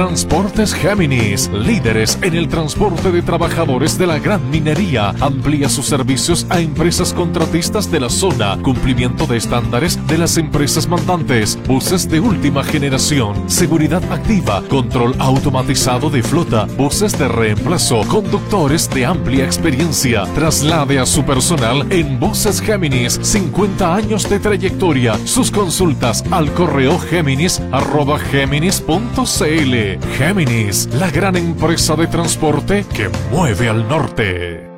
Transportes Géminis, líderes en el transporte de trabajadores de la gran minería, amplía sus servicios a empresas contratistas de la zona, cumplimiento de estándares de las empresas mandantes, buses de última generación, seguridad activa, control automatizado de flota, buses de reemplazo, conductores de amplia experiencia. Traslade a su personal en Buses Géminis, 50 años de trayectoria. Sus consultas al correo géminis arroba géminis.cl. Géminis, la gran empresa de transporte que mueve al norte.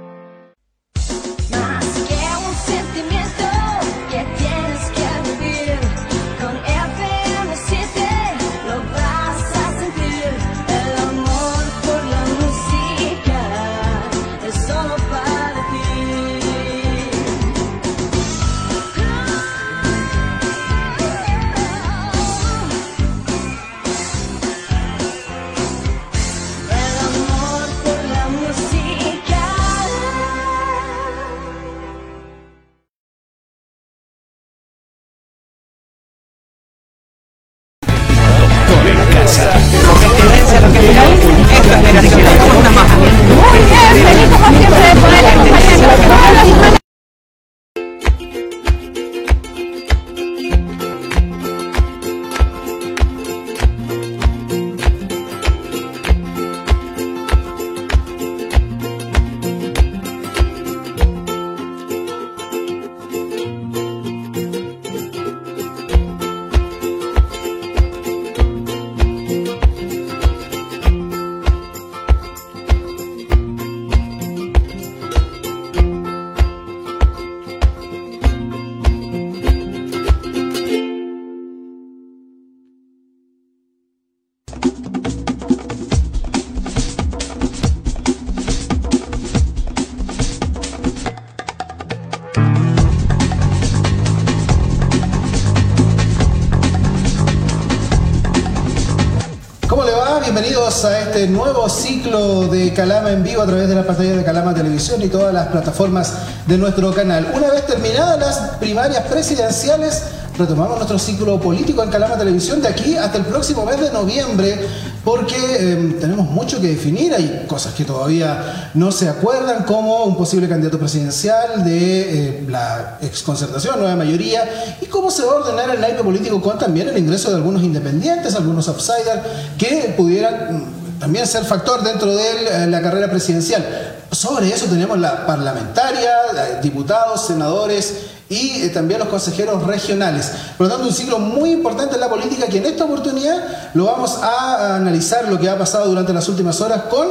A este nuevo ciclo de Calama en vivo a través de la pantalla de Calama Televisión y todas las plataformas de nuestro canal. Una vez terminadas las primarias presidenciales, retomamos nuestro ciclo político en Calama Televisión de aquí hasta el próximo mes de noviembre, porque eh, tenemos mucho que definir. Hay cosas que todavía no se acuerdan, como un posible candidato presidencial de eh, la exconcertación, nueva mayoría, y cómo se va a ordenar el naipe político con también el ingreso de algunos independientes, algunos outsiders, que pudieran mm, también ser factor dentro de eh, la carrera presidencial. Sobre eso tenemos la parlamentaria, eh, diputados, senadores y eh, también los consejeros regionales. Por lo tanto, un ciclo muy importante en la política que en esta oportunidad lo vamos a analizar lo que ha pasado durante las últimas horas con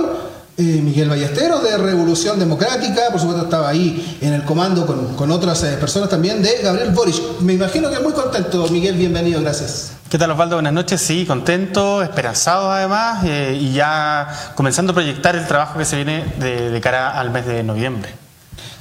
eh, Miguel Ballesteros de Revolución Democrática, por supuesto estaba ahí en el comando con, con otras eh, personas también de Gabriel Boric. Me imagino que muy contento, Miguel, bienvenido, gracias. ¿Qué tal Osvaldo? Buenas noches. Sí, contento, esperanzado además eh, y ya comenzando a proyectar el trabajo que se viene de, de cara al mes de noviembre.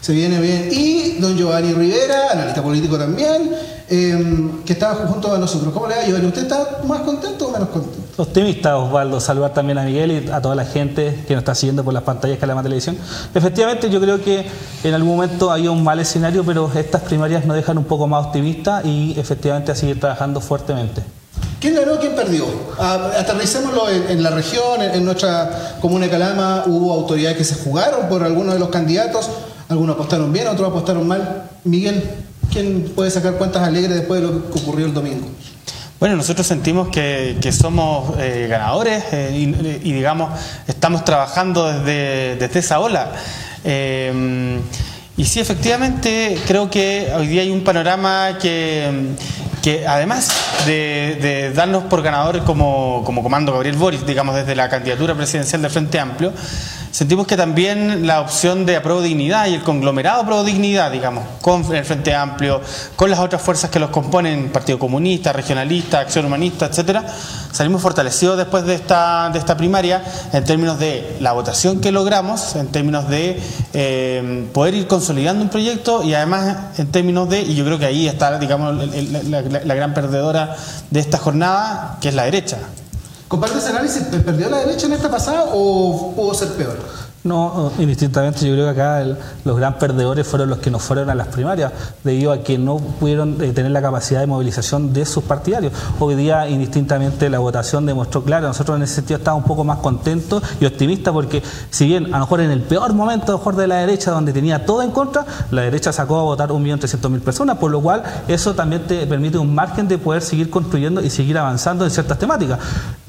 Se viene bien. Y don Giovanni Rivera, analista político también, eh, que estaba junto a nosotros. ¿Cómo le va, Giovanni? ¿Usted está más contento o menos contento? Optimista, Osvaldo. Saludar también a Miguel y a toda la gente que nos está siguiendo por las pantallas de Calama Televisión. Efectivamente, yo creo que en algún momento había un mal escenario, pero estas primarias nos dejan un poco más optimistas y efectivamente a seguir trabajando fuertemente. ¿Quién ganó, quién perdió? Ah, aterricémoslo en, en la región, en, en nuestra comuna de Calama, hubo autoridades que se jugaron por algunos de los candidatos, algunos apostaron bien, otros apostaron mal. Miguel, ¿quién puede sacar cuentas alegres después de lo que ocurrió el domingo? Bueno, nosotros sentimos que, que somos eh, ganadores eh, y, y, digamos, estamos trabajando desde, desde esa ola. Eh, y sí, efectivamente, creo que hoy día hay un panorama que, que además de, de darnos por ganador como, como comando Gabriel Boris, digamos, desde la candidatura presidencial del Frente Amplio, sentimos que también la opción de Apruebo Dignidad y el conglomerado Apruebo Dignidad, digamos, con el Frente Amplio, con las otras fuerzas que los componen, Partido Comunista, Regionalista, Acción Humanista, etcétera, salimos fortalecidos después de esta, de esta primaria en términos de la votación que logramos, en términos de eh, poder ir consolidando un proyecto y además en términos de, y yo creo que ahí está, digamos, la gran perdedora de esta jornada, que es la derecha. ¿Comparte ese análisis? ¿Perdió la derecha en esta pasada o pudo ser peor? No, indistintamente yo creo que acá el- los gran perdedores fueron los que no fueron a las primarias, debido a que no pudieron eh, tener la capacidad de movilización de sus partidarios. Hoy día, indistintamente, la votación demostró claro, nosotros en ese sentido estábamos un poco más contentos y optimistas porque si bien a lo mejor en el peor momento a lo mejor de la derecha, donde tenía todo en contra, la derecha sacó a votar 1.300.000 personas, por lo cual eso también te permite un margen de poder seguir construyendo y seguir avanzando en ciertas temáticas.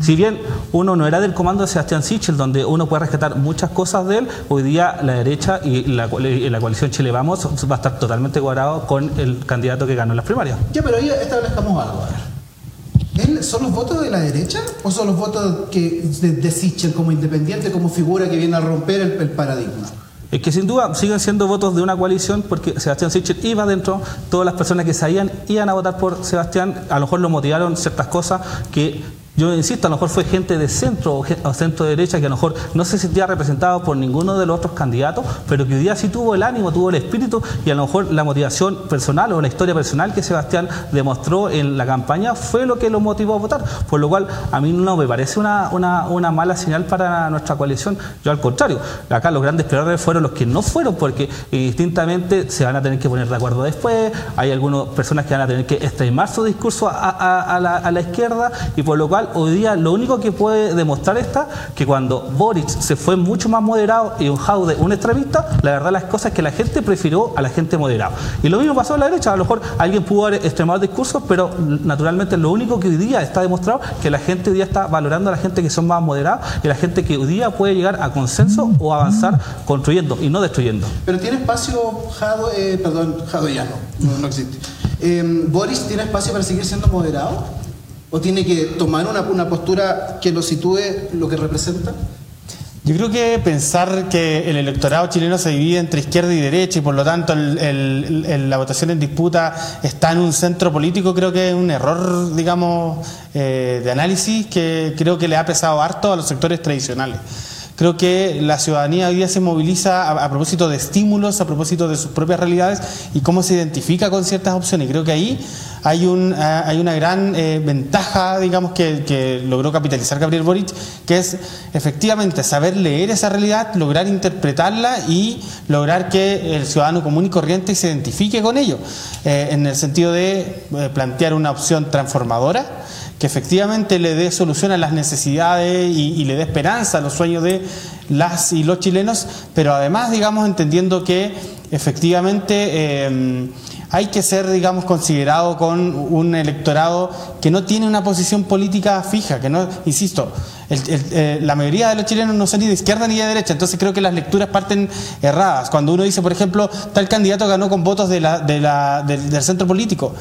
Si bien uno no era del comando de Sebastián Sichel, donde uno puede rescatar muchas cosas de él, hoy día la derecha y la, coalición Chile Vamos va a estar totalmente cuadrado con el candidato que ganó en las primarias. Ya, pero ahí establezcamos algo. A ver. ¿Él- ¿Son los votos de la derecha o son los votos que, de, de Sichel como independiente, como figura que viene a romper el, el paradigma? Es que sin duda siguen siendo votos de una coalición porque Sebastián Sichel iba dentro, todas las personas que sabían iban a votar por Sebastián, a lo mejor lo motivaron ciertas cosas que yo insisto, a lo mejor fue gente de centro o, centro derecha que a lo mejor no se sentía representado por ninguno de los otros candidatos, pero que hoy día sí tuvo el ánimo, tuvo el espíritu y a lo mejor la motivación personal o la historia personal que Sebastián demostró en la campaña fue lo que lo motivó a votar. Por lo cual a mí no me parece una, una, mala señal para nuestra coalición. Yo al contrario, acá los grandes perdedores fueron los que no fueron porque eh, distintamente se van a tener que poner de acuerdo después, hay algunas personas que van a tener que extremar su discurso a, a- a la, a la izquierda y por lo cual hoy día lo único que puede demostrar está que cuando Boric se fue mucho más moderado y un Jaude un extremista, la verdad las cosas es que la gente prefirió a la gente moderada. Y lo mismo pasó a la derecha, a lo mejor alguien pudo haber extremado discursos, pero naturalmente lo único que hoy día está demostrado que la gente hoy día está valorando a la gente que son más moderados y la gente que hoy día puede llegar a consenso o avanzar construyendo y no destruyendo. Pero tiene espacio Jado, eh, perdón, Jado ya no, no, no existe. Eh, ¿Boris tiene espacio para seguir siendo moderado? ¿O tiene que tomar una, una postura que lo sitúe lo que representa? Yo creo que pensar que el electorado chileno se divide entre izquierda y derecha y por lo tanto la votación en disputa está en un centro político, creo que es un error, digamos, eh, de análisis que creo que le ha pesado harto a los sectores tradicionales. Creo que la ciudadanía hoy día se moviliza a, a propósito de estímulos, a propósito de sus propias realidades y cómo se identifica con ciertas opciones. Creo que ahí hay, un, una gran eh, ventaja, digamos, que, que logró capitalizar Gabriel Boric, que es efectivamente saber leer esa realidad, lograr interpretarla y lograr que el ciudadano común y corriente se identifique con ello, eh, en el sentido de eh, plantear una opción transformadora que efectivamente le dé solución a las necesidades y, le dé esperanza a los sueños de las y los chilenos, pero además, digamos, entendiendo que efectivamente eh, hay que ser, digamos, considerado con un electorado que no tiene una posición política fija, que no, insisto, el- eh, la mayoría de los chilenos no son ni de izquierda ni de derecha, entonces creo que las lecturas parten erradas. Cuando uno dice, por ejemplo, tal candidato ganó con votos del, centro político,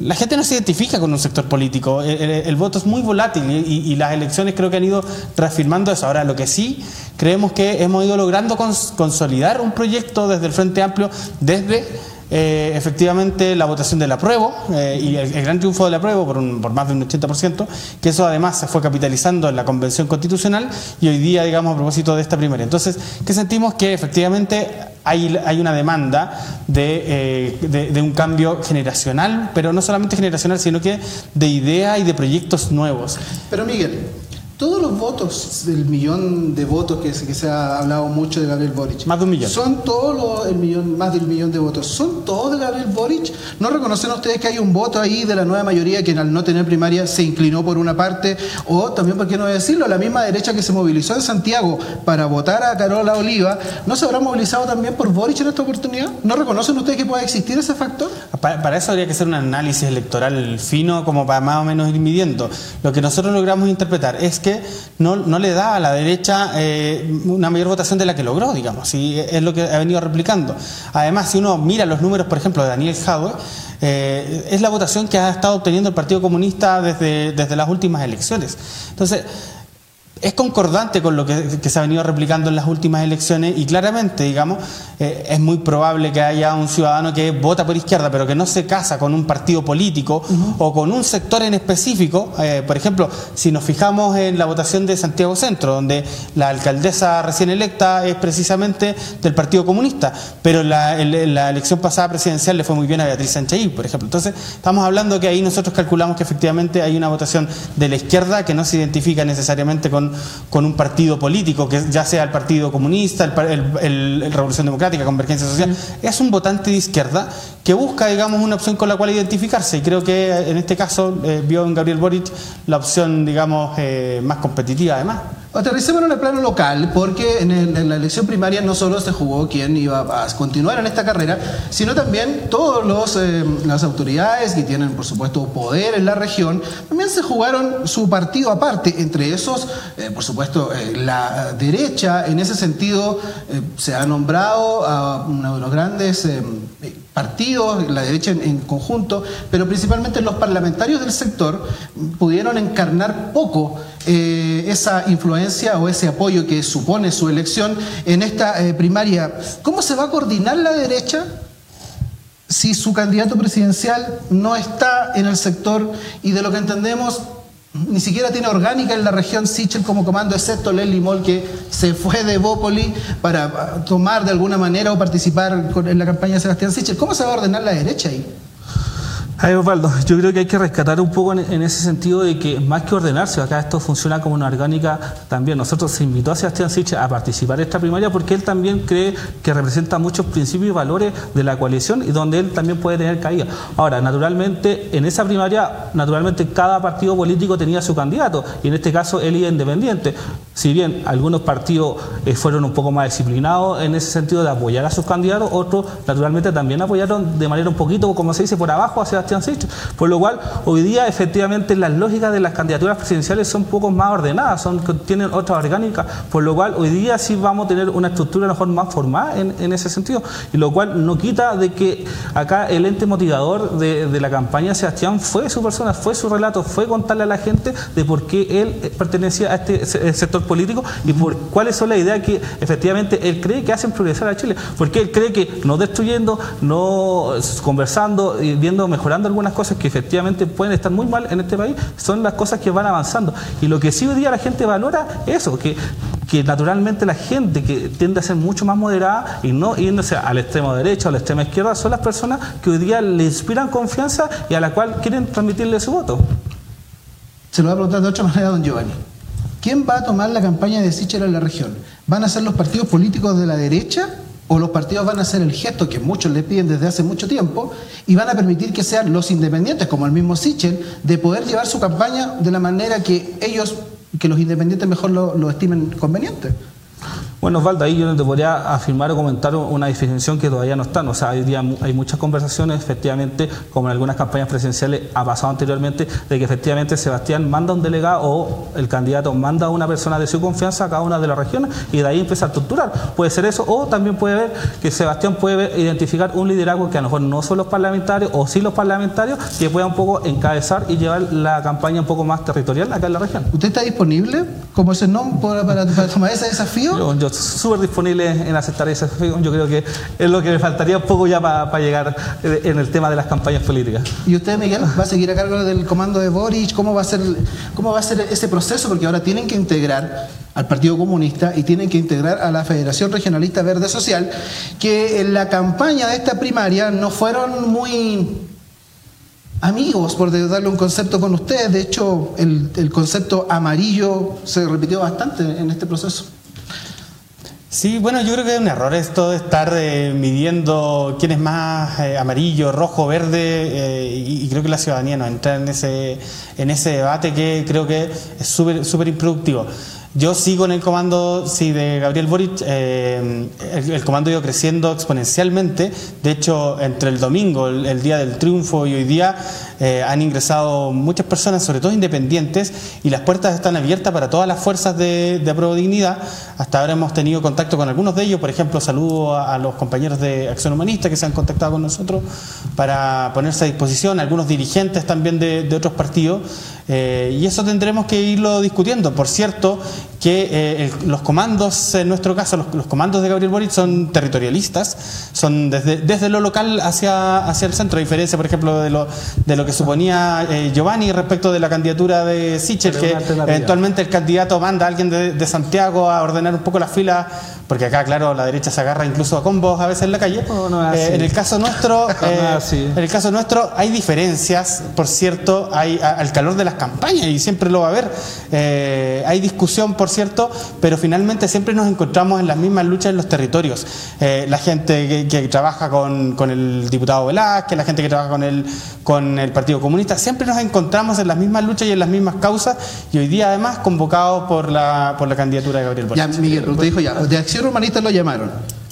la gente no se identifica con un sector político, el, voto es muy volátil y, las elecciones creo que han ido reafirmando eso. Ahora, lo que sí creemos que hemos ido logrando cons- consolidar un proyecto desde el Frente Amplio, desde eh, efectivamente la votación del apruebo eh, y el, gran triunfo del apruebo por, un- por más de un 80%, que eso además se fue capitalizando en la Convención Constitucional y hoy día, digamos, a propósito de esta primaria. Entonces, que sentimos que efectivamente hay, hay una demanda de, eh, de un cambio generacional, pero no solamente generacional, sino que de idea y de proyectos nuevos. Pero Miguel, todos los votos, del millón de votos que, se- que se ha hablado mucho de Gabriel Boric, Más de un millón. son todos los, el millón, más del millón de votos, son todos de Gabriel Boric. ¿No reconocen ustedes que hay un voto ahí de la nueva mayoría que al no tener primaria se inclinó por una parte? O también, ¿por qué no decirlo? La misma derecha que se movilizó en Santiago para votar a Carola Oliva, ¿no se habrá movilizado también por Boric en esta oportunidad? ¿No reconocen ustedes que pueda existir ese factor? Pa- Para eso habría que hacer un análisis electoral fino como para más o menos ir midiendo. Lo que nosotros logramos interpretar es que no, le da a la derecha eh, una mayor votación de la que logró, digamos, y es lo que ha venido replicando. Además, si uno mira los números, por ejemplo, de Daniel Jadwe, eh, es la votación que ha estado obteniendo el Partido Comunista desde, desde las últimas elecciones. Entonces, es concordante con lo que, que se ha venido replicando en las últimas elecciones y claramente, digamos, eh, es muy probable que haya un ciudadano que vota por izquierda, pero que no se casa con un partido político o con un sector en específico. Eh, por ejemplo, si nos fijamos en la votación de Santiago Centro, donde la alcaldesa recién electa es precisamente del Partido Comunista, pero la, el- la elección pasada presidencial le fue muy bien a Beatriz Sánchez, por ejemplo. Entonces, estamos hablando que ahí nosotros calculamos que efectivamente hay una votación de la izquierda que no se identifica necesariamente con con, con un partido político, que ya sea el Partido Comunista, el, el- el- Revolución Democrática, Convergencia Social, es un votante de izquierda que busca, digamos, una opción con la cual identificarse. Y creo que en este caso eh, vio en Gabriel Boric la opción, digamos, eh, más competitiva además. Aterricemos en el plano local, porque en, la elección primaria no solo se jugó quién iba a continuar en esta carrera, sino también todos los eh, las autoridades que tienen, por supuesto, poder en la región, también se jugaron su partido aparte. Entre esos, eh, por supuesto, eh, la derecha, en ese sentido, eh, se ha nombrado a uno de los grandes partidos, la derecha en, conjunto, pero principalmente los parlamentarios del sector pudieron encarnar poco eh, esa influencia o ese apoyo que supone su elección en esta eh, primaria. ¿Cómo se va a coordinar la derecha si su candidato presidencial no está en el sector y de lo que entendemos ni siquiera tiene orgánica en la región Sichel como comando, excepto Leslie Moll que se fue de Bópoli para ah, tomar de alguna manera o participar en la campaña de Sebastián Sichel? ¿Cómo se va a ordenar la derecha ahí? Ay, Osvaldo, yo creo que hay que rescatar un poco en, ese sentido de que más que ordenarse, acá esto funciona como una orgánica también. Nosotros se invitó a Sebastián Siche a participar en esta primaria porque él también cree que representa muchos principios y valores de la coalición y donde él también puede tener caída. Ahora, naturalmente, en esa primaria, naturalmente cada partido político tenía su candidato y en este caso él iba independiente. Si bien algunos partidos eh, fueron un poco más disciplinados en ese sentido de apoyar a sus candidatos, otros naturalmente también apoyaron de manera un poquito, como se dice, por abajo a Sebastián Siche. Por lo cual, hoy día efectivamente las lógicas de las candidaturas presidenciales son un poco más ordenadas, son, tienen otra orgánica, por lo cual hoy día sí vamos a tener una estructura a lo mejor más formada en, en ese sentido, y lo cual no quita de que acá el ente motivador de, de la campaña Sebastián fue su persona, fue su relato, fue contarle a la gente de por qué él eh, pertenecía a este se- sector político y por cuáles son las ideas que efectivamente él cree que hacen progresar a Chile, porque él cree que no destruyendo, no conversando y viendo, mejorando algunas cosas que efectivamente pueden estar muy mal en este país, son las cosas que van avanzando. Y lo que sí hoy día la gente valora es eso, que que naturalmente la gente que tiende a ser mucho más moderada y no yéndose al extremo derecho o a la extrema izquierda son las personas que hoy día le inspiran confianza y a la cual quieren transmitirle su voto. Se lo voy a preguntar de otra manera don Giovanni. ¿Quién va a tomar la campaña de Sichel en la región? ¿Van a ser los partidos políticos de la derecha o los partidos van a hacer el gesto que muchos le piden desde hace mucho tiempo y van a permitir que sean los independientes, como el mismo Sichel, de poder llevar su campaña de la manera que ellos, que los independientes mejor lo, lo estimen conveniente? Bueno, Osvaldo, ahí yo te podría afirmar o comentar una definición que todavía no está. O sea, hoy día hay muchas conversaciones, efectivamente, como en algunas campañas presidenciales ha pasado anteriormente, de que efectivamente Sebastián manda un delegado o el candidato manda a una persona de su confianza a cada una de las regiones y de ahí empieza a estructurar. Puede ser eso, o también puede ver que Sebastián puede identificar un liderazgo que a lo mejor no son los parlamentarios o sí los parlamentarios, que pueda un poco encabezar y llevar la campaña un poco más territorial acá en la región. ¿Usted está disponible como ese nombre para, para- para tomar ese desafío? Yo, yo súper disponible en aceptar desafío. Yo creo que es lo que me faltaría un poco ya para llegar eh, en el tema de las campañas políticas. ¿Y usted, Miguel, va a seguir a cargo del comando de Boric? ¿Cómo va a ser, cómo va a ser ese proceso? Porque ahora tienen que integrar al Partido Comunista y tienen que integrar a la Federación Regionalista Verde Social, que en la campaña de esta primaria no fueron muy amigos, por darle un concepto con ustedes. De hecho, el, el concepto amarillo se repitió bastante en este proceso. Sí, bueno, yo creo que es un error esto de estar eh, midiendo quién es más eh, amarillo, rojo, verde, eh, y, creo que la ciudadanía no entra en ese, en ese debate que creo que es súper súper improductivo. Yo sigo en el comando sí, de Gabriel Boric, el, comando ha ido creciendo exponencialmente, de hecho entre el domingo, el día del triunfo y hoy día eh, han ingresado muchas personas, sobre todo independientes, y las puertas están abiertas para todas las fuerzas de, de Apruebo Dignidad. Hasta ahora hemos tenido contacto con algunos de ellos, por ejemplo, saludo a, los compañeros de Acción Humanista que se han contactado con nosotros para ponerse a disposición, algunos dirigentes también de otros partidos, eh, y eso tendremos que irlo discutiendo. Por cierto, que eh, el- los comandos, en nuestro caso, los, los comandos de Gabriel Boric son territorialistas, son desde, desde lo local hacia, hacia el centro, a diferencia, por ejemplo, de lo, de lo que suponía eh, Giovanni respecto de la candidatura de Sichel, que eventualmente el candidato manda a alguien de, de Santiago a ordenar un poco las filas, porque acá, claro, la derecha se agarra incluso a combos a veces en la calle. No, no es Eh, en el caso nuestro, No es eh, en el caso nuestro hay diferencias, por cierto, hay a- al calor de las campañas y siempre lo va a haber. Eh, hay discusión, por cierto, pero finalmente siempre nos encontramos en las mismas luchas en los territorios. Eh, la gente que, que trabaja con, con el diputado Velázquez, la gente que trabaja con el, con el Partido Comunista, siempre nos encontramos en las mismas luchas y en las mismas causas y hoy día además convocados por la, por la candidatura de Gabriel Boric. Ya, Miguel, usted dijo ya, de Acción Humanista lo llamaron.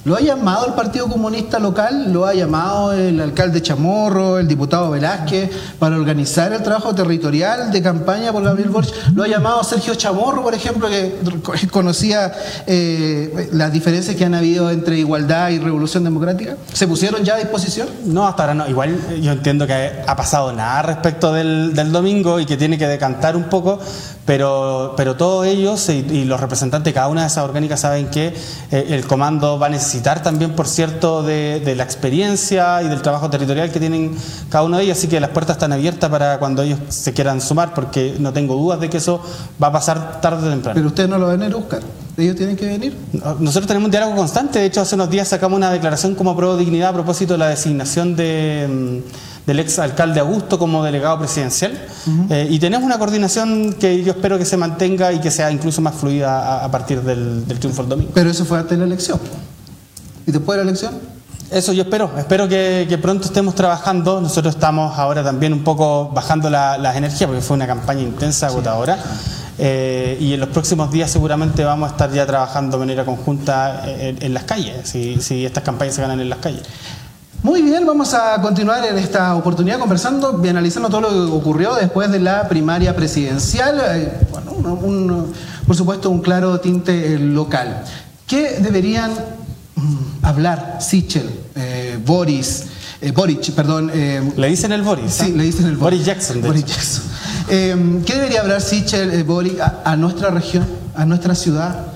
¿Lo ha llamado el Partido Comunista local? ¿Lo ha llamado el alcalde Chamorro, el diputado Velázquez, para organizar el trabajo territorial de campaña por Gabriel Boric? ¿Lo ha llamado Sergio Chamorro, por ejemplo, que conocía eh, las diferencias que han habido entre igualdad y revolución democrática? ¿Se pusieron ya a disposición? No, hasta ahora no. Igual yo entiendo que ha pasado nada respecto del, del domingo y que tiene que decantar un poco, pero, pero todos ellos y, y los representantes de cada una de esas orgánicas saben que eh, el comando va a necesitar también, por cierto, de, de la experiencia y del trabajo territorial que tienen cada uno de ellos, así que las puertas están abiertas para cuando ellos se quieran sumar, porque no tengo dudas de que eso va a pasar tarde o temprano. Pero ustedes no lo van a ir a buscar. Ellos tienen que venir. Nosotros tenemos un diálogo constante, de hecho hace unos días sacamos una declaración como pro dignidad a propósito de la designación de, mm, del ex alcalde Augusto como delegado presidencial Eh, y tenemos una coordinación que yo espero que se mantenga y que sea incluso más fluida a, a partir del, del triunfo del domingo. Pero eso fue antes de la elección. ¿Y después de la elección? Eso yo espero, espero que, que pronto estemos trabajando. Nosotros estamos ahora también un poco bajando la- las energías porque fue una campaña intensa, agotadora. Eh, y en los próximos días seguramente vamos a estar ya trabajando de manera conjunta en, en las calles, si, si estas campañas se ganan en las calles. Muy bien, vamos a continuar en esta oportunidad conversando y analizando todo lo que ocurrió después de la primaria presidencial. Eh, bueno, un- un- por supuesto, un claro tinte eh, local. ¿Qué deberían mm, hablar Sichel, eh, Boris, eh, Boric, perdón? eh, Le dicen el Boris. Sí, ¿ah? le dicen el Boris Jackson. de Boris. Jackson. Eh, ¿Qué debería hablar Sichel, Boric, a, a nuestra región, a nuestra ciudad?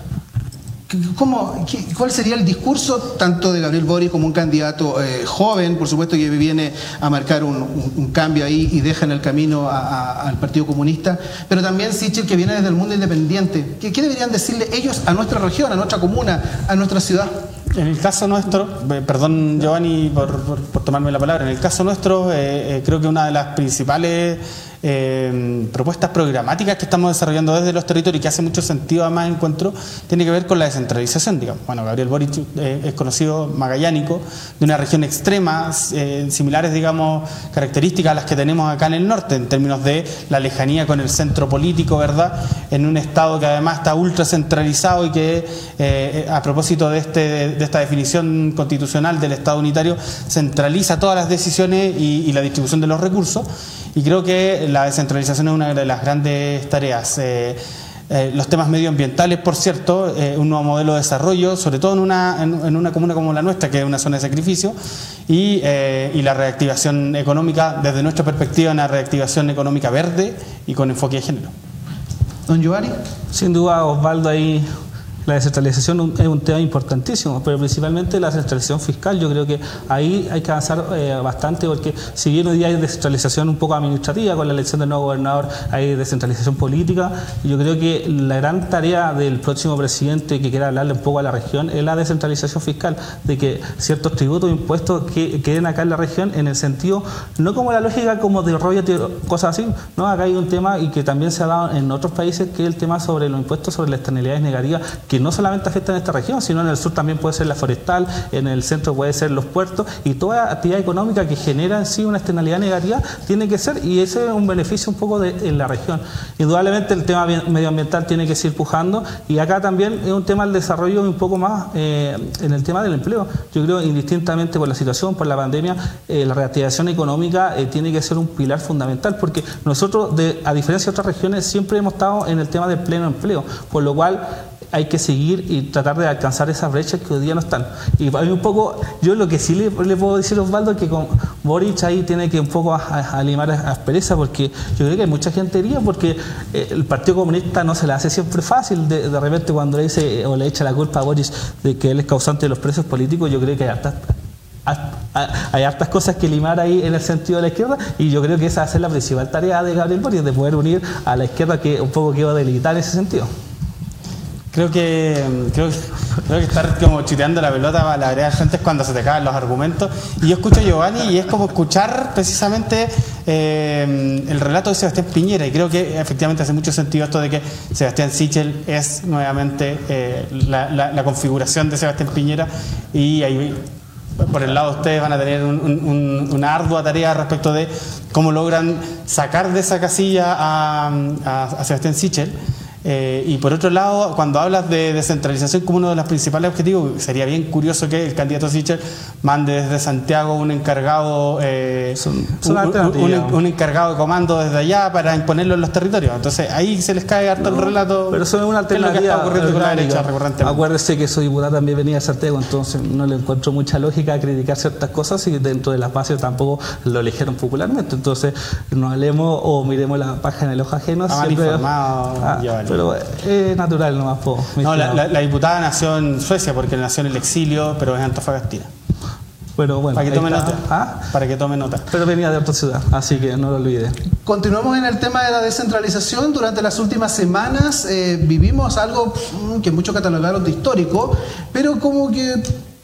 ¿Cómo, ¿Cuál sería el discurso tanto de Gabriel Boric como un candidato eh, joven, por supuesto que viene a marcar un, cambio ahí y deja en el camino al Partido Comunista, pero también Sichel que viene desde el mundo independiente? ¿Qué, deberían decirle ellos a nuestra región, a nuestra comuna, a nuestra ciudad? En el caso nuestro, eh, perdón Giovanni por tomarme la palabra, en el caso nuestro eh, eh, creo que una de las principales eh, propuestas programáticas que estamos desarrollando desde los territorios y que hace mucho sentido además encuentro, tiene que ver con la descentralización, digamos. Bueno, Gabriel Boric eh, es conocido magallánico, de una región extrema, eh, similares, digamos, características a las que tenemos acá en el norte, en términos de la lejanía con el centro político, ¿verdad? En un estado que además está ultra centralizado y que, eh, a propósito de, este, de esta definición constitucional del Estado unitario, centraliza todas las decisiones y, y la distribución de los recursos. Y creo que la descentralización es una de las grandes tareas. Eh, eh, los temas medioambientales, por cierto, eh, un nuevo modelo de desarrollo, sobre todo en una, en, en una comuna como la nuestra, que es una zona de sacrificio, y, eh, y la reactivación económica, desde nuestra perspectiva, una reactivación económica verde y con enfoque de género. Don Giovanni. Sin duda, Osvaldo, ahí la descentralización es un tema importantísimo, pero principalmente la descentralización fiscal. Yo creo que ahí hay que avanzar eh, bastante porque si bien hoy día hay descentralización un poco administrativa con la elección del nuevo gobernador, hay descentralización política. y Yo creo que la gran tarea del próximo presidente que quiera hablarle un poco a la región es la descentralización fiscal, de que ciertos tributos e impuestos que queden acá en la región en el sentido, no como la lógica como de royalty o cosas así, no, acá hay un tema y que también se ha dado en otros países que es el tema sobre los impuestos sobre las externalidades negativas que no solamente afectan a esta región, sino en el sur también puede ser la forestal, en el centro puede ser los puertos y toda actividad económica que genera en sí una externalidad negativa tiene que ser y ese es un beneficio un poco de en la región. Indudablemente el tema bien- medioambiental tiene que seguir pujando y acá también es un tema del desarrollo un poco más eh, en el tema del empleo. Yo creo indistintamente por la situación, por la pandemia, eh, la reactivación económica eh, tiene que ser un pilar fundamental porque nosotros, de- a diferencia de otras regiones, siempre hemos estado en el tema del pleno empleo, por lo cual hay que seguir y tratar de alcanzar esas brechas que hoy día no están. Y mí un poco, yo lo que sí le, puedo decir a Osvaldo es que con Boric ahí tiene que un poco a, a- a aspereza, porque yo creo que hay mucha gente herida, porque eh, el Partido Comunista no se le hace siempre fácil, de, repente cuando le dice o le echa la culpa a Boric de que él es causante de los presos políticos, yo creo que hay hartas ha- ha- hay hartas cosas que limar ahí en el sentido de la izquierda y yo creo que esa va a ser la principal tarea de Gabriel Boric, de poder unir a la izquierda que un poco quedó debilitada en ese sentido. Creo que, creo, creo que estar como chiteando la pelota a la vereda de frente es cuando se te caen los argumentos. Y yo escucho a Giovanni y es como escuchar precisamente eh, el relato de Sebastián Piñera. Y creo que efectivamente hace mucho sentido esto de que Sebastián Sichel es nuevamente eh, la, configuración de Sebastián Piñera. Y ahí por el lado de ustedes van a tener un- una ardua tarea respecto de cómo logran sacar de esa casilla a, a- a Sebastián Sichel. Eh, y por otro lado, cuando hablas de descentralización como uno de los principales objetivos, sería bien curioso que el candidato Sichel mande desde Santiago un encargado, eh, Son- son un- encargado de comando desde allá para imponerlo en los territorios. Entonces ahí se les cae harto el relato. Pero eso es una ¿Qué es lo que alternativa. está ocurriendo con la derecha? Acuérdese que soy diputado también venía de Santiago, entonces no le encuentro mucha lógica a criticar ciertas cosas y dentro de las bases tampoco lo eligieron popularmente. Entonces no hablemos o miremos la página en el ojo ajeno. Siempre- Ah, Giovanni. Pero es natural nomás. po, No, la, la- la diputada nació en Suecia porque nació en el exilio, pero es antofagastina. Pero bueno, Para que ahí tome está. nota. Ah, Para que tome nota. Pero venía de otra ciudad, así que no lo olvide. Continuamos en el tema de la descentralización. Durante las últimas semanas eh, vivimos algo mm, que muchos catalogaron de histórico, pero como que,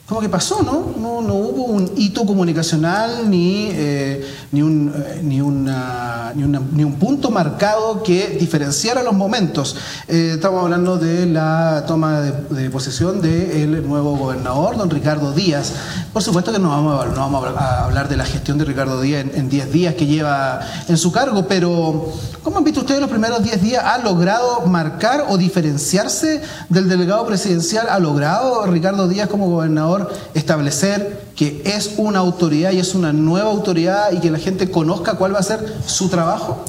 como que pasó, ¿no? No, no hubo un hito comunicacional ni, eh, ni, un, eh, ni, ni, un punto marcado que diferenciara los momentos. Eh, estamos hablando de la toma de, posesión del nuevo gobernador, don Ricardo Díaz. Por supuesto que no vamos, a- no vamos a hablar de la gestión de Ricardo Díaz en- en 10 días que lleva en su cargo, pero ¿cómo han visto ustedes los primeros 10 días? ¿Ha logrado marcar o diferenciarse del delegado presidencial? ¿Ha logrado Ricardo Díaz como gobernador establecer que es una autoridad y es una nueva autoridad y que la gente conozca cuál va a ser su trabajo?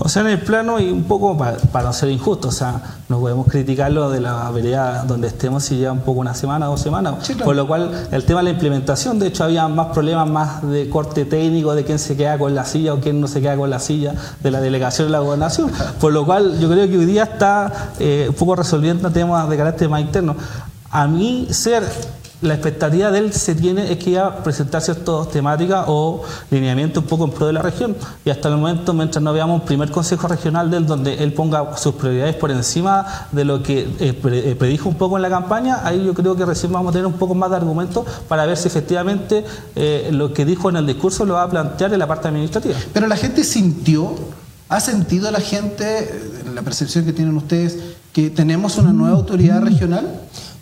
O sea, en el plano y un poco pa- para, no ser injusto, o sea, no podemos criticarlo de la vereda donde estemos si lleva un poco una semana, dos semanas. Sí, claro. Por lo cual, el tema de la implementación, de hecho, había más problemas más de corte técnico, de quién se queda con la silla o quién no se queda con la silla de la delegación de la gobernación. Por lo cual, yo creo que hoy día está eh, un poco resolviendo temas de carácter más interno. A mí, ser la expectativa de él se tiene es que iba a presentar ciertas temáticas o lineamientos un poco en pro de la región y hasta el momento mientras no veamos un primer consejo regional de él donde él ponga sus prioridades por encima de lo que eh, eh, predijo un poco en la campaña ahí yo creo que recién vamos a tener un poco más de argumentos para ver si efectivamente eh, lo que dijo en el discurso lo va a plantear en la parte administrativa Pero la gente sintió, ha sentido la gente, la percepción que tienen ustedes, que tenemos una nueva autoridad regional.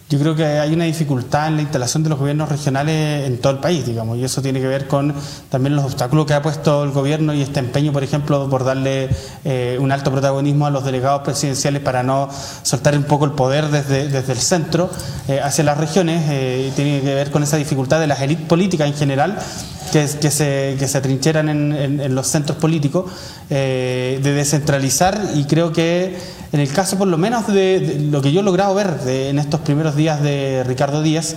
Yo creo que hay una dificultad en la instalación de los gobiernos regionales en todo el país, digamos, y eso tiene que ver con también los obstáculos que ha puesto el gobierno y este empeño, por ejemplo, por darle eh, un alto protagonismo a los delegados presidenciales para no soltar un poco el poder desde, desde el centro eh, hacia las regiones, eh, tiene que ver con esa dificultad de las élites políticas en general que, se, que se atrincheran en, en- los centros políticos, eh, de descentralizar y creo que en el caso por lo menos de, de lo que yo he logrado ver de- en estos primeros días de Ricardo Díaz,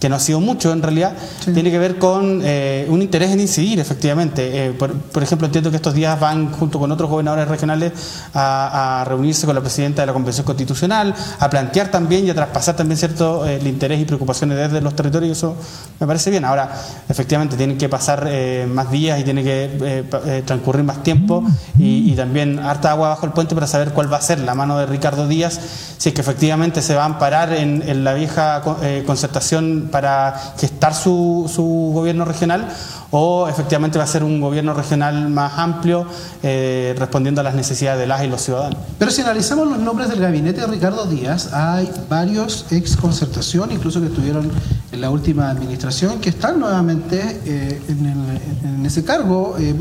que no ha sido mucho en realidad, tiene que ver con eh, un interés en incidir, efectivamente. Eh, por, por ejemplo, entiendo que estos días van junto con otros gobernadores regionales a, a reunirse con la presidenta de la Convención Constitucional, a plantear también y a traspasar también cierto eh, el interés y preocupaciones desde los territorios, y eso me parece bien. Ahora, efectivamente, tienen que pasar eh, más días y tiene que transcurrir más tiempo y, y también harta agua bajo el puente para saber cuál va a ser la mano de Ricardo Díaz, si es que efectivamente se va a amparar en, en la vieja co- para gestar su, su gobierno regional o efectivamente va a ser un gobierno regional más amplio eh, respondiendo a las necesidades de las y los ciudadanos. Pero si analizamos los nombres del gabinete de Ricardo Díaz, hay varios ex concertación, incluso que estuvieron en la última administración, que están nuevamente eh, en, el- en ese cargo. eh,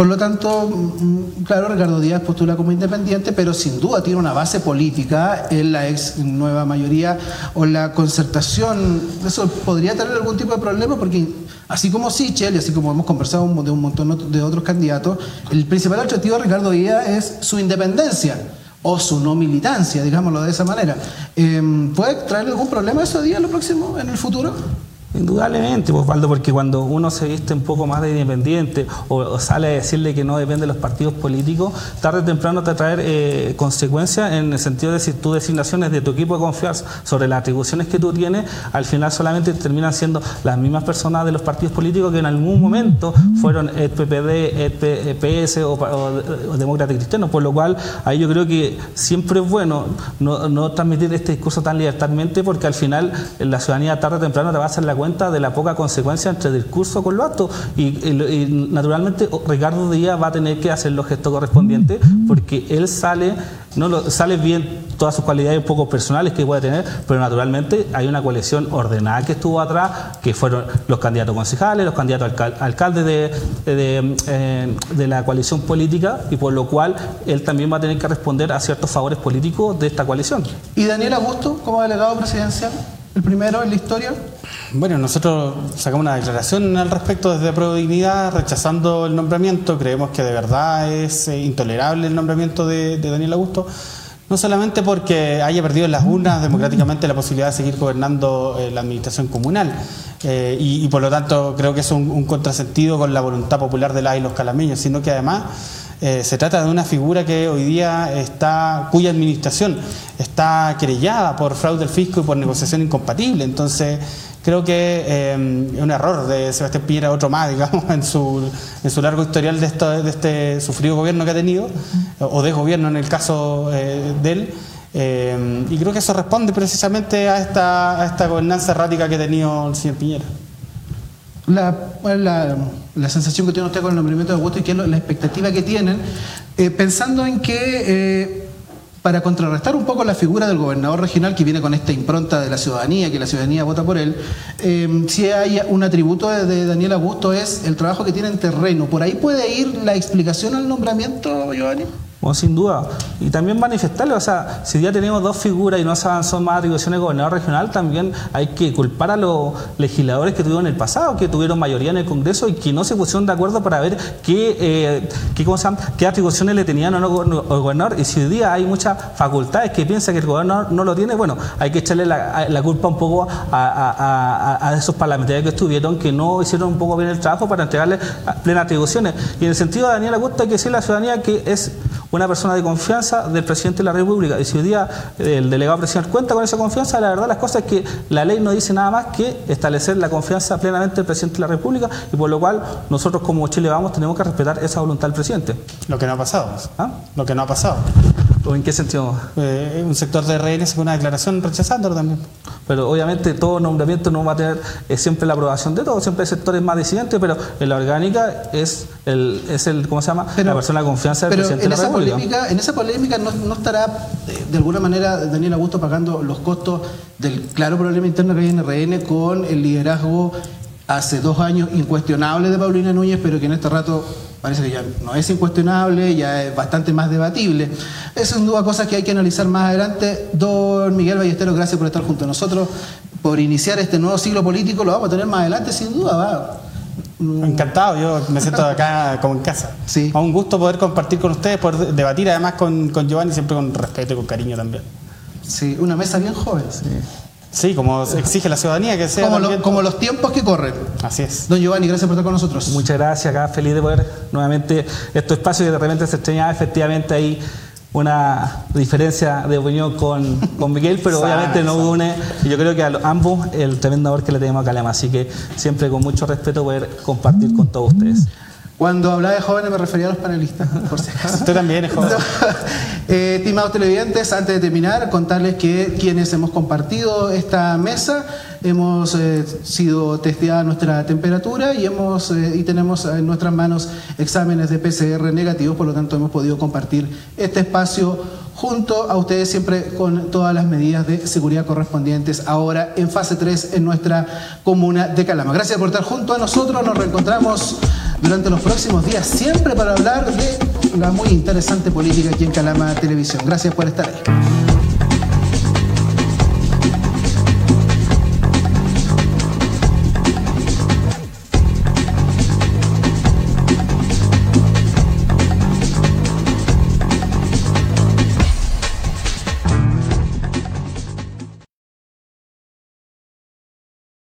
por lo tanto, mm, claro, Ricardo Díaz postula como independiente, pero sin duda tiene una base política en la ex nueva mayoría o la concertación. Eso podría tener algún tipo de problema porque así como Sichel y así como hemos conversado de un montón de otros candidatos, el principal objetivo de Ricardo Díaz es su independencia. o su no militancia, digámoslo de esa manera. Eh, ¿Puede traer algún problema eso día en lo próximo, en el futuro? Indudablemente, pues, Osvaldo, porque cuando uno se viste un poco más de independiente o, sale a decirle que no depende de los partidos políticos, tarde o temprano te traer eh, consecuencias en el sentido de si tu designaciones de tu equipo de confianza sobre las atribuciones que tú tienes, al final solamente terminan siendo las mismas personas de los partidos políticos que en algún momento fueron el PPD, el PS o, o, o Demócrata Cristiano, por lo cual ahí yo creo que siempre es bueno no, transmitir este discurso tan libertadmente porque al final la ciudadanía tarde o temprano te va a hacer la cuenta de la poca consecuencia entre discurso con lo acto y, y- y naturalmente Ricardo Díaz va a tener que hacer los gestos correspondientes porque él sale no lo, sale bien todas sus cualidades un poco personales que puede tener, pero naturalmente hay una coalición ordenada que estuvo atrás, que fueron los candidatos concejales, los candidatos alcal- alcaldes de, de, eh, de la coalición política, y por lo cual él también va a tener que responder a ciertos favores políticos de esta coalición. ¿Y Daniel Augusto como delegado presidencial? ¿El primero en la historia? Bueno, nosotros sacamos una declaración al respecto desde Pro Dignidad, rechazando el nombramiento. Creemos que de verdad es eh, intolerable el nombramiento de, de Daniel Augusto. No solamente porque haya perdido en las urnas democráticamente la posibilidad de seguir gobernando eh, la administración comunal, eh, y, por lo tanto creo que es un, un contrasentido con la voluntad popular de las y los calameños, sino que además eh, se trata de una figura que hoy día está, cuya administración está querellada por fraude del fisco y por negociación incompatible. Entonces, creo que eh, es un error de Sebastián Piñera, otro más, digamos, en su, en su largo historial de, esto, de este sufrido gobierno que ha tenido, o de gobierno en el caso eh, de él. Eh, y creo que eso responde precisamente a esta, a esta gobernanza errática que ha tenido el señor Piñera. La, la, la sensación que tiene usted con el nombramiento de Augusto y que la expectativa que tienen, eh, pensando en que para contrarrestar un poco la figura del gobernador regional que viene con esta impronta de la ciudadanía, que la ciudadanía vota por él, eh, si hay un atributo de, Daniel Augusto es el trabajo que tiene en terreno. ¿Por ahí puede ir la explicación al nombramiento, Giovanni? Bueno, sin duda. Y también manifestarle, o sea, si ya tenemos dos figuras y no se avanzó más atribuciones de gobernador regional, también hay que culpar a los legisladores que tuvieron en el pasado, que tuvieron mayoría en el Congreso y que no se pusieron de acuerdo para ver qué, eh, qué, ¿cómo se llama? qué atribuciones le tenían o no al gobernador. Y si hoy día hay muchas facultades que piensan que el gobernador no lo tiene, bueno, hay que echarle la, culpa un poco a, esos parlamentarios que estuvieron, que no hicieron un poco bien el trabajo para entregarle plenas atribuciones. Y en el sentido de Daniel Acosta, hay que decirle a la ciudadanía que es una persona de confianza del presidente de la República. Y si hoy día eh, el delegado presidencial cuenta con esa confianza, la verdad las cosas es que la ley no dice nada más que establecer la confianza plenamente del presidente de la República y por lo cual nosotros como Chile Vamos tenemos que respetar esa voluntad del presidente. Lo que no ha pasado. ¿Ah? Lo que no ha pasado. ¿O en qué sentido? Eh, un sector de RN sacó una declaración rechazándolo también. Pero obviamente todo nombramiento no va a tener eh, siempre la aprobación de todos, siempre hay sectores más disidentes, pero en la orgánica es el, es el ¿cómo se llama? la persona de confianza del pero presidente en de la esa República. polémica, en esa polémica no, no estará eh, de alguna manera Daniel Augusto pagando los costos del claro problema interno que hay en RN con el liderazgo hace dos años incuestionable de Paulina Núñez, pero que en este rato parece que ya no es incuestionable, ya es bastante más debatible. Es sin duda cosas que hay que analizar más adelante. Don Miguel Ballesteros, gracias por estar junto a nosotros, por iniciar este nuevo siglo político, lo vamos a tener más adelante sin duda, va. Encantado, yo me siento acá como en casa. Sí. A un gusto poder compartir con ustedes, poder debatir además con, con Giovanni, siempre con respeto y con cariño también. Sí, una mesa bien joven. Sí, como exige la ciudadanía que sea. Como, lo- también- como los tiempos que corren. Así es. Don Giovanni, gracias por estar con nosotros. Muchas gracias, acá feliz de poder nuevamente estos espacios que de repente se extrañaba, efectivamente hay una diferencia de opinión con, con Miguel, pero obviamente nos une, y yo creo que a ambos el tremendo amor que le tenemos a Calema, así que siempre con mucho respeto poder compartir con todos ustedes. Cuando hablaba de jóvenes me refería a los panelistas, por si acaso. Usted también es joven. Eh, estimados televidentes, antes de terminar, contarles que quienes hemos compartido esta mesa hemos eh, sido testeada nuestra temperatura y hemos eh, y tenemos en nuestras manos exámenes de PCR negativos, por lo tanto hemos podido compartir este espacio junto a ustedes siempre con todas las medidas de seguridad correspondientes ahora en fase 3 en nuestra comuna de Calama. Gracias por estar junto a nosotros, nos reencontramos durante los próximos días siempre para hablar de la muy interesante política aquí en Calama Televisión. Gracias por estar ahí.